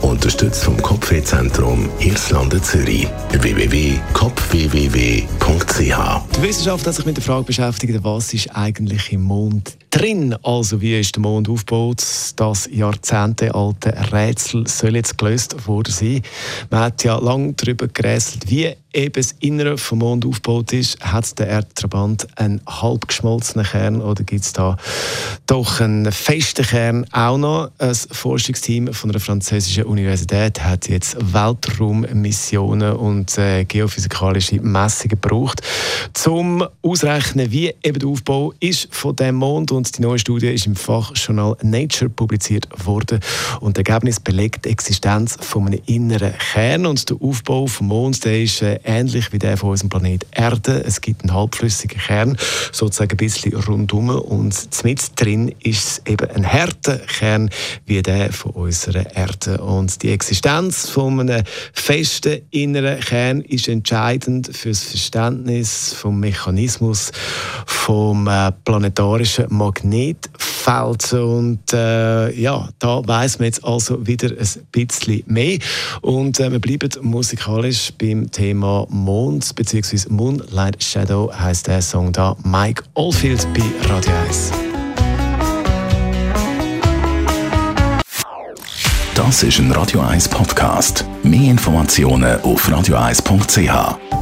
Unterstützt vom Kopfwehzentrum Irlande Zürich. www.kopfwww.ch Die Wissenschaft hat sich mit der Frage beschäftigt, was ist eigentlich im Mond drin? Also wie ist der Mond aufgebaut? Das jahrzehntealte Rätsel soll jetzt gelöst worden sein. Man hat ja lange darüber gerätselt, wie eben das Innere vom Mond aufgebaut ist. Hat der Erdtrabant einen halb geschmolzenen Kern oder gibt es da doch einen festen Kern auch noch? Ein Forschungsteam von einer französischen Universität hat jetzt Weltraummissionen und äh, geophysikalische Messungen gebraucht, um ausrechnen, wie eben der Aufbau ist von dem Mond. Und die neue Studie ist im Fachjournal Nature publiziert worden. Und das Ergebnis belegt die Existenz von einem inneren Kern. Und der Aufbau vom Mond, der ist äh, ähnlich wie der von unserem Planet Erde. Es gibt einen halbflüssigen Kern, sozusagen ein bisschen rundum. Und mit drin ist eben ein härter Kern wie der von unserer Erde. Und die Existenz von einem festen inneren Kern ist entscheidend für das Verständnis vom Mechanismus vom äh, planetarischen Magnetfeld und äh, ja, da weiß man jetzt also wieder ein bisschen mehr und äh, wir bleiben musikalisch beim Thema Mond bzw. Moonlight Shadow heißt der Song da Mike Oldfield bei Radio 1. Das ist ein Radio 1 Podcast. Mehr Informationen auf radio1.ch.